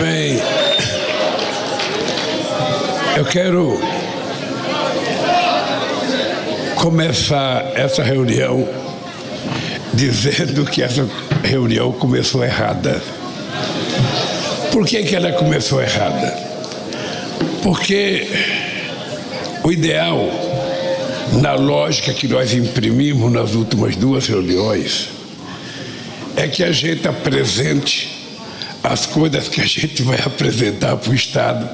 Bem, eu quero começar essa reunião dizendo que essa reunião começou errada. Por que, que ela começou errada? Porque o ideal, na lógica que nós imprimimos nas últimas duas reuniões, é que a gente apresente as coisas que a gente vai apresentar para o Estado.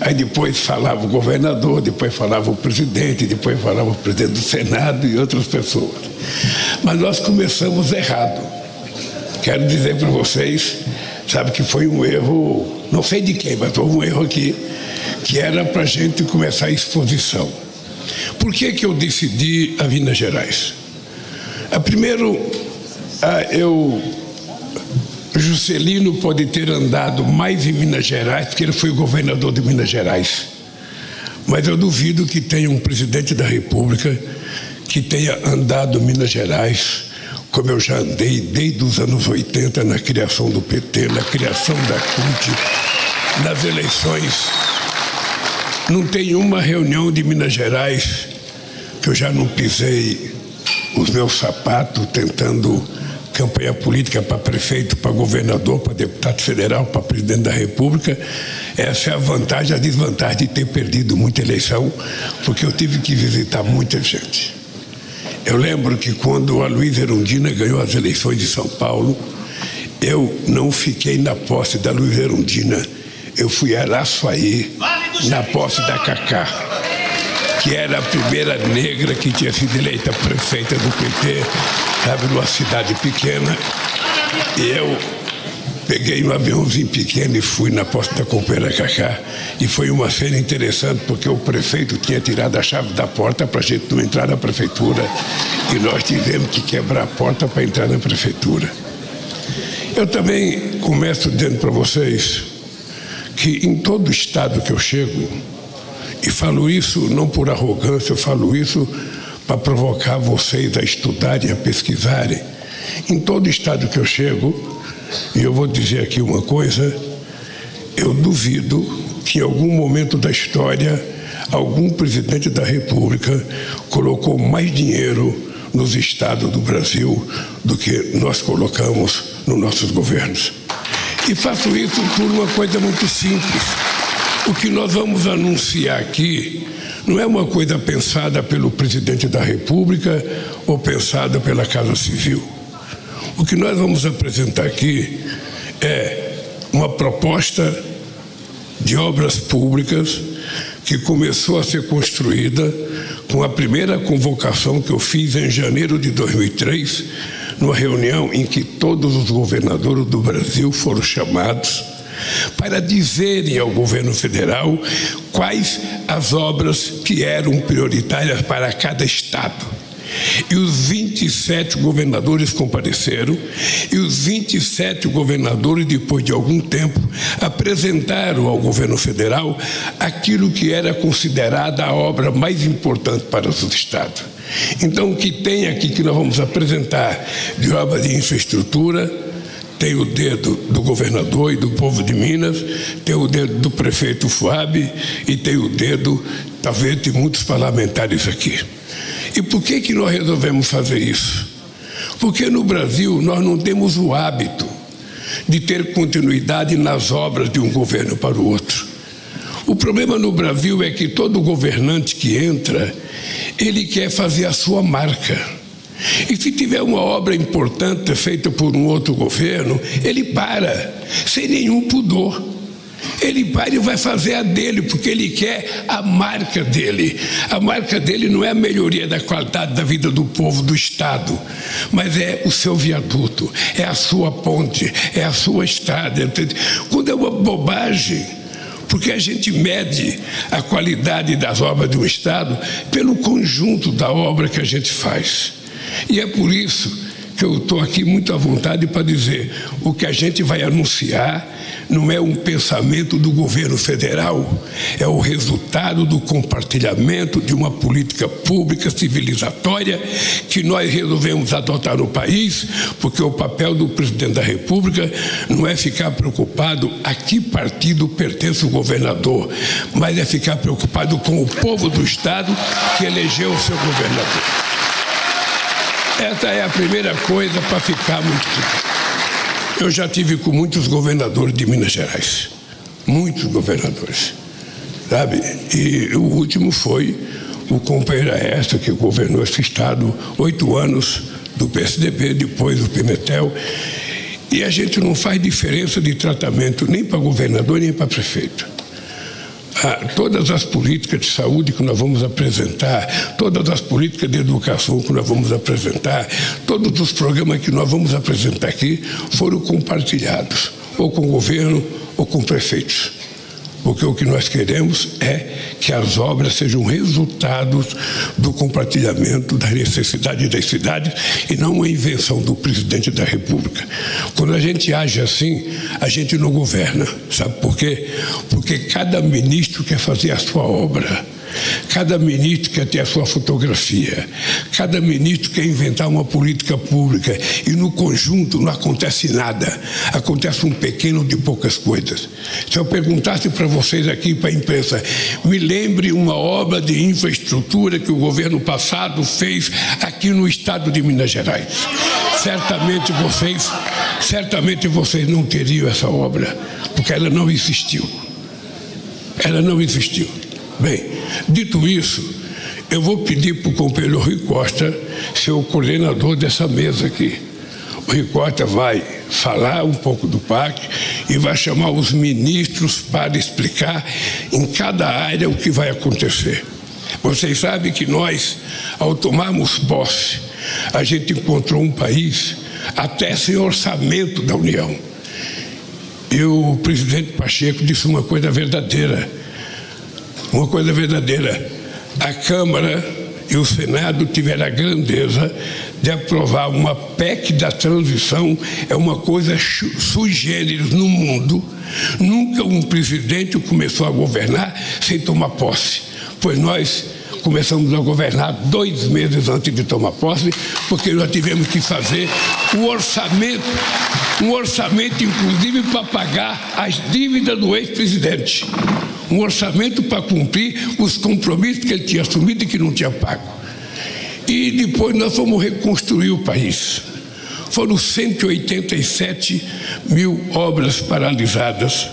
Aí depois falava o governador, depois falava o presidente, depois falava o presidente do Senado e outras pessoas. Mas nós começamos errado. Quero dizer para vocês, sabe que foi um erro, não sei de quem, mas houve um erro aqui, que era para a gente começar a exposição. Por que, que eu decidi a Minas Gerais? A primeiro, eu Juscelino pode ter andado mais em Minas Gerais, porque ele foi governador de Minas Gerais. Mas eu duvido que tenha um presidente da República que tenha andado Minas Gerais, como eu já andei desde os anos 80 na criação do PT, na criação da CUT, nas eleições. Não tem uma reunião de Minas Gerais que eu já não pisei os meus sapatos tentando campanha política para prefeito, para governador, para deputado federal, para presidente da República. Essa é a vantagem, a desvantagem de ter perdido muita eleição, porque eu tive que visitar muita gente. Eu lembro que quando a Luiz Erundina ganhou as eleições de São Paulo, eu não fiquei na posse da Luiz Erundina, eu fui a Araçuaí, na posse da Cacá que era a primeira negra que tinha sido eleita prefeita do PT, sabe, numa cidade pequena. E eu peguei um aviãozinho pequeno e fui na posta da companheira Cacá. E foi uma cena interessante, porque o prefeito tinha tirado a chave da porta para a gente não entrar na prefeitura. E nós tivemos que quebrar a porta para entrar na prefeitura. Eu também começo dizendo para vocês que em todo estado que eu chego, e falo isso não por arrogância, eu falo isso para provocar vocês a estudarem, a pesquisarem. Em todo estado que eu chego, e eu vou dizer aqui uma coisa, eu duvido que em algum momento da história algum presidente da República colocou mais dinheiro nos estados do Brasil do que nós colocamos nos nossos governos. E faço isso por uma coisa muito simples. O que nós vamos anunciar aqui não é uma coisa pensada pelo presidente da República ou pensada pela Casa Civil. O que nós vamos apresentar aqui é uma proposta de obras públicas que começou a ser construída com a primeira convocação que eu fiz em janeiro de 2003, numa reunião em que todos os governadores do Brasil foram chamados para dizerem ao governo federal quais as obras que eram prioritárias para cada estado. E os 27 governadores compareceram, e os 27 governadores, depois de algum tempo, apresentaram ao governo federal aquilo que era considerada a obra mais importante para os estados. Então, o que tem aqui que nós vamos apresentar de obra de infraestrutura, tem o dedo do governador e do povo de Minas, tem o dedo do prefeito Fuab e tem o dedo, talvez, de muitos parlamentares aqui. E por que, que nós resolvemos fazer isso? Porque no Brasil nós não temos o hábito de ter continuidade nas obras de um governo para o outro. O problema no Brasil é que todo governante que entra, ele quer fazer a sua marca. E se tiver uma obra importante feita por um outro governo, ele para, sem nenhum pudor. Ele para e vai fazer a dele, porque ele quer a marca dele. A marca dele não é a melhoria da qualidade da vida do povo do Estado, mas é o seu viaduto, é a sua ponte, é a sua estrada. Quando é uma bobagem, porque a gente mede a qualidade das obras de um Estado pelo conjunto da obra que a gente faz. E é por isso que eu estou aqui muito à vontade para dizer o que a gente vai anunciar não é um pensamento do governo federal, é o resultado do compartilhamento de uma política pública civilizatória que nós resolvemos adotar no país, porque o papel do presidente da República não é ficar preocupado a que partido pertence o governador, mas é ficar preocupado com o povo do Estado que elegeu o seu governador. Essa é a primeira coisa para ficar muito claro. Eu já tive com muitos governadores de Minas Gerais, muitos governadores, sabe? E o último foi o companheiro Aécio, que governou esse estado oito anos do PSDB, depois do Pimentel. E a gente não faz diferença de tratamento nem para governador nem para prefeito. Ah, todas as políticas de saúde que nós vamos apresentar, todas as políticas de educação que nós vamos apresentar, todos os programas que nós vamos apresentar aqui foram compartilhados, ou com o governo ou com prefeitos porque o que nós queremos é que as obras sejam resultados do compartilhamento das necessidades das cidades e não uma invenção do presidente da República. Quando a gente age assim, a gente não governa. Sabe por quê? Porque cada ministro quer fazer a sua obra. Cada ministro quer ter a sua fotografia, cada ministro quer inventar uma política pública e no conjunto não acontece nada, acontece um pequeno de poucas coisas. Se eu perguntasse para vocês aqui, para a imprensa, me lembre uma obra de infraestrutura que o governo passado fez aqui no estado de Minas Gerais. Certamente vocês, certamente vocês não teriam essa obra, porque ela não existiu. Ela não existiu. Bem, dito isso, eu vou pedir para o companheiro Rui Costa ser o coordenador dessa mesa aqui. O Rui Costa vai falar um pouco do PAC e vai chamar os ministros para explicar em cada área o que vai acontecer. Vocês sabem que nós, ao tomarmos posse, a gente encontrou um país até sem orçamento da União. E o presidente Pacheco disse uma coisa verdadeira uma coisa verdadeira. A Câmara e o Senado tiveram a grandeza de aprovar uma PEC da transição, é uma coisa sui generis no mundo. Nunca um presidente começou a governar sem tomar posse, pois nós começamos a governar dois meses antes de tomar posse, porque nós tivemos que fazer o orçamento, um orçamento inclusive para pagar as dívidas do ex-presidente um orçamento para cumprir os compromissos que ele tinha assumido e que não tinha pago. E depois nós fomos reconstruir o país. Foram 187 mil obras paralisadas,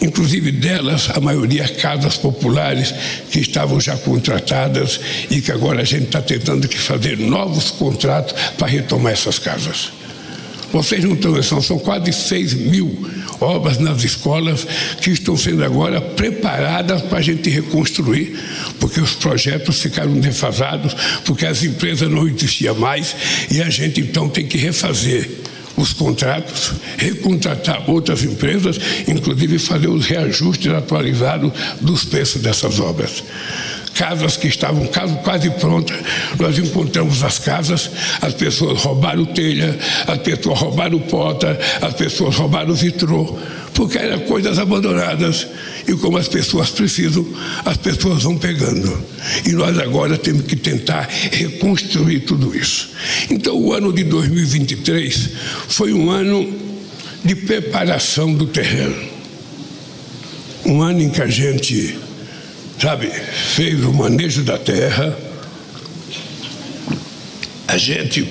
inclusive delas, a maioria casas populares que estavam já contratadas e que agora a gente está tentando que fazer novos contratos para retomar essas casas. Vocês não têm noção, são quase 6 mil obras nas escolas que estão sendo agora preparadas para a gente reconstruir, porque os projetos ficaram defasados, porque as empresas não existiam mais e a gente então tem que refazer os contratos, recontratar outras empresas, inclusive fazer os reajustes atualizados dos preços dessas obras casas que estavam quase prontas. Nós encontramos as casas, as pessoas roubaram telha, as pessoas roubaram porta, as pessoas roubaram vitrô, porque eram coisas abandonadas. E como as pessoas precisam, as pessoas vão pegando. E nós agora temos que tentar reconstruir tudo isso. Então, o ano de 2023 foi um ano de preparação do terreno. Um ano em que a gente sabe, fez o manejo da terra. A gente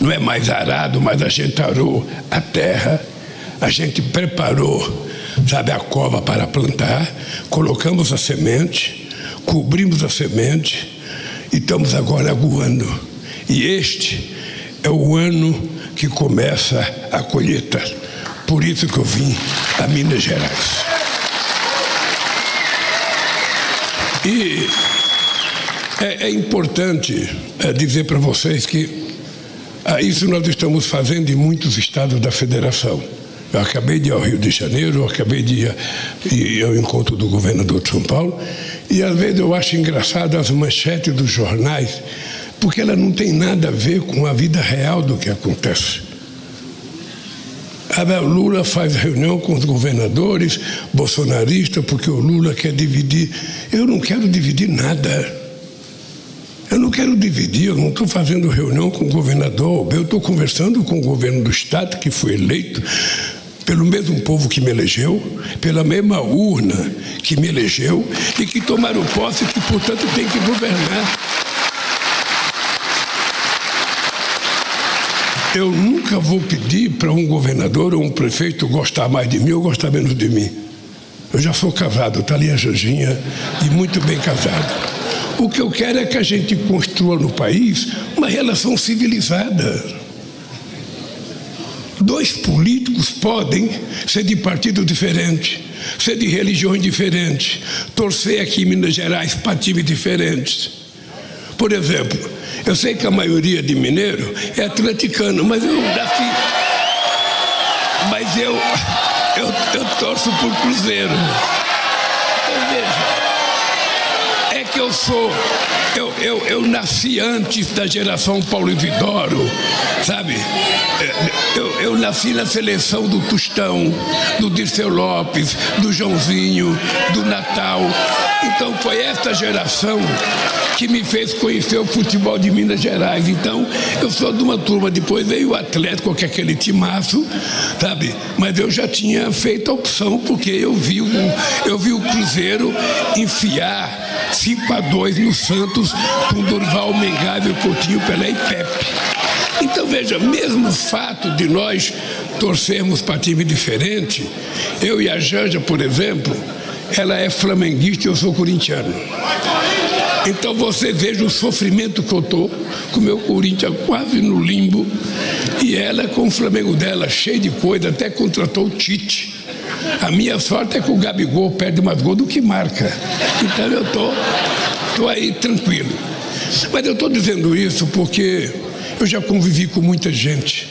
não é mais arado, mas a gente arou a terra, a gente preparou, sabe, a cova para plantar, colocamos a semente, cobrimos a semente e estamos agora aguando. E este é o ano que começa a colheita. Por isso que eu vim a Minas Gerais. E é, é importante é, dizer para vocês que ah, isso nós estamos fazendo em muitos estados da federação. Eu acabei de ir ao Rio de Janeiro, eu acabei de ir, ir ao encontro do governador de São Paulo, e às vezes eu acho engraçado as manchetes dos jornais porque ela não tem nada a ver com a vida real do que acontece. Lula faz reunião com os governadores bolsonaristas porque o Lula quer dividir. Eu não quero dividir nada. Eu não quero dividir, eu não estou fazendo reunião com o governador, eu estou conversando com o governo do Estado, que foi eleito pelo mesmo povo que me elegeu, pela mesma urna que me elegeu e que tomaram posse e que, portanto, tem que governar. Eu nunca vou pedir para um governador ou um prefeito gostar mais de mim ou gostar menos de mim. Eu já sou casado, está ali a Janjinha, e muito bem casado. O que eu quero é que a gente construa no país uma relação civilizada. Dois políticos podem ser de partido diferente, ser de religiões diferentes, torcer aqui em Minas Gerais para times diferentes. Por exemplo, eu sei que a maioria de mineiro é atleticano, mas eu nasci. Mas eu, eu, eu torço por Cruzeiro. Então veja que eu sou. Eu, eu, eu nasci antes da geração Paulo Isidoro, sabe? Eu, eu nasci na seleção do Tostão, do Dirceu Lopes, do Joãozinho, do Natal. Então foi esta geração que me fez conhecer o futebol de Minas Gerais. Então, eu sou de uma turma, depois veio o Atlético, que é aquele timaço, sabe? Mas eu já tinha feito a opção, porque eu vi o, eu vi o Cruzeiro enfiar 5 a 2 no Santos com Durval Mengável, Coutinho, Pelé e Pepe. Então veja, mesmo o fato de nós torcermos para time diferente, eu e a Janja, por exemplo, ela é flamenguista e eu sou corintiano. Então você veja o sofrimento que eu estou com o meu Corinthians quase no limbo e ela com o Flamengo dela cheio de coisa, até contratou o Tite. A minha sorte é que o Gabigol perde mais gol do que marca. Então eu estou tô, tô aí tranquilo. Mas eu estou dizendo isso porque eu já convivi com muita gente.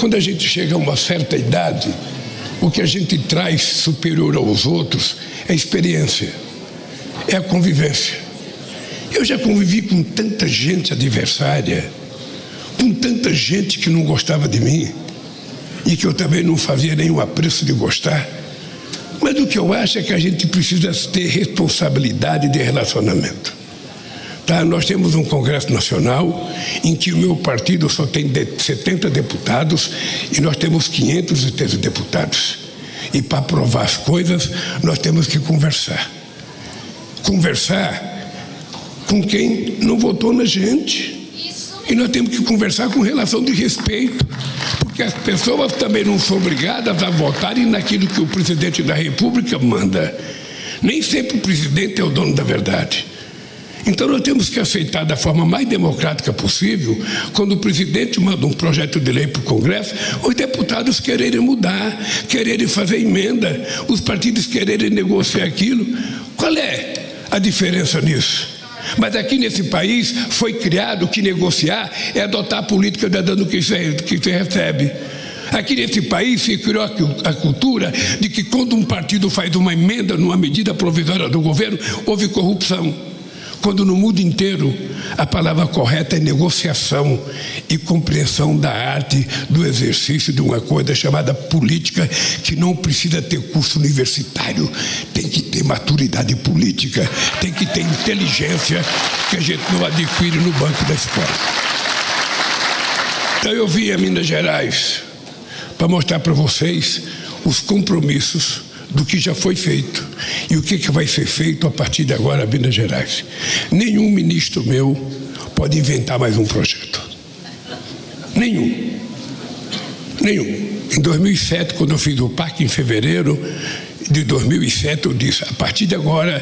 Quando a gente chega a uma certa idade, o que a gente traz superior aos outros é experiência, é a convivência. Eu já convivi com tanta gente adversária, com tanta gente que não gostava de mim e que eu também não fazia nenhum apreço de gostar. Mas o que eu acho é que a gente precisa ter responsabilidade de relacionamento. Tá? Nós temos um Congresso Nacional em que o meu partido só tem 70 deputados e nós temos 513 deputados. E para aprovar as coisas, nós temos que conversar. Conversar com quem não votou na gente. E nós temos que conversar com relação de respeito, porque as pessoas também não são obrigadas a votarem naquilo que o presidente da República manda. Nem sempre o presidente é o dono da verdade. Então nós temos que aceitar da forma mais democrática possível, quando o presidente manda um projeto de lei para o Congresso, os deputados quererem mudar, quererem fazer emenda, os partidos quererem negociar aquilo. Qual é a diferença nisso? Mas aqui nesse país foi criado que negociar é adotar a política da dando que você, que você recebe. Aqui nesse país se criou a cultura de que quando um partido faz uma emenda numa medida provisória do governo, houve corrupção quando no mundo inteiro a palavra correta é negociação e compreensão da arte do exercício de uma coisa chamada política, que não precisa ter curso universitário, tem que ter maturidade política, tem que ter inteligência que a gente não adquire no banco da escola. Então eu vim a Minas Gerais para mostrar para vocês os compromissos do que já foi feito e o que, que vai ser feito a partir de agora em Minas Gerais. Nenhum ministro meu pode inventar mais um projeto. Nenhum. Nenhum. Em 2007, quando eu fiz o PAC em fevereiro de 2007, eu disse: a partir de agora,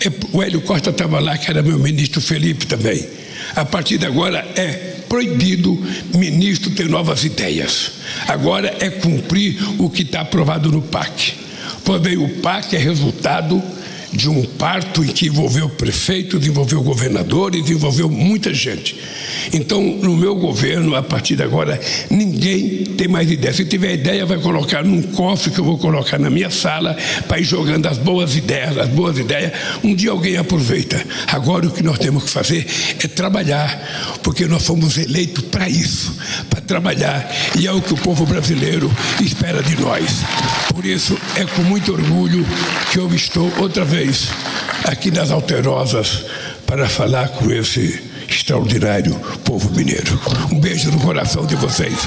é, o Hélio Costa estava lá, que era meu ministro Felipe também. A partir de agora é proibido ministro ter novas ideias. Agora é cumprir o que está aprovado no PAC. Quando veio o PAC, é resultado de um parto em que envolveu prefeitos, envolveu governadores, envolveu muita gente. Então, no meu governo, a partir de agora, ninguém tem mais ideia. Se tiver ideia, vai colocar num cofre que eu vou colocar na minha sala para ir jogando as boas ideias, as boas ideias. Um dia alguém aproveita. Agora o que nós temos que fazer é trabalhar, porque nós fomos eleitos para isso, para trabalhar. E é o que o povo brasileiro espera de nós. Por isso, é com muito orgulho que eu estou outra vez aqui nas Alterosas para falar com esse extraordinário povo mineiro. Um beijo no coração de vocês.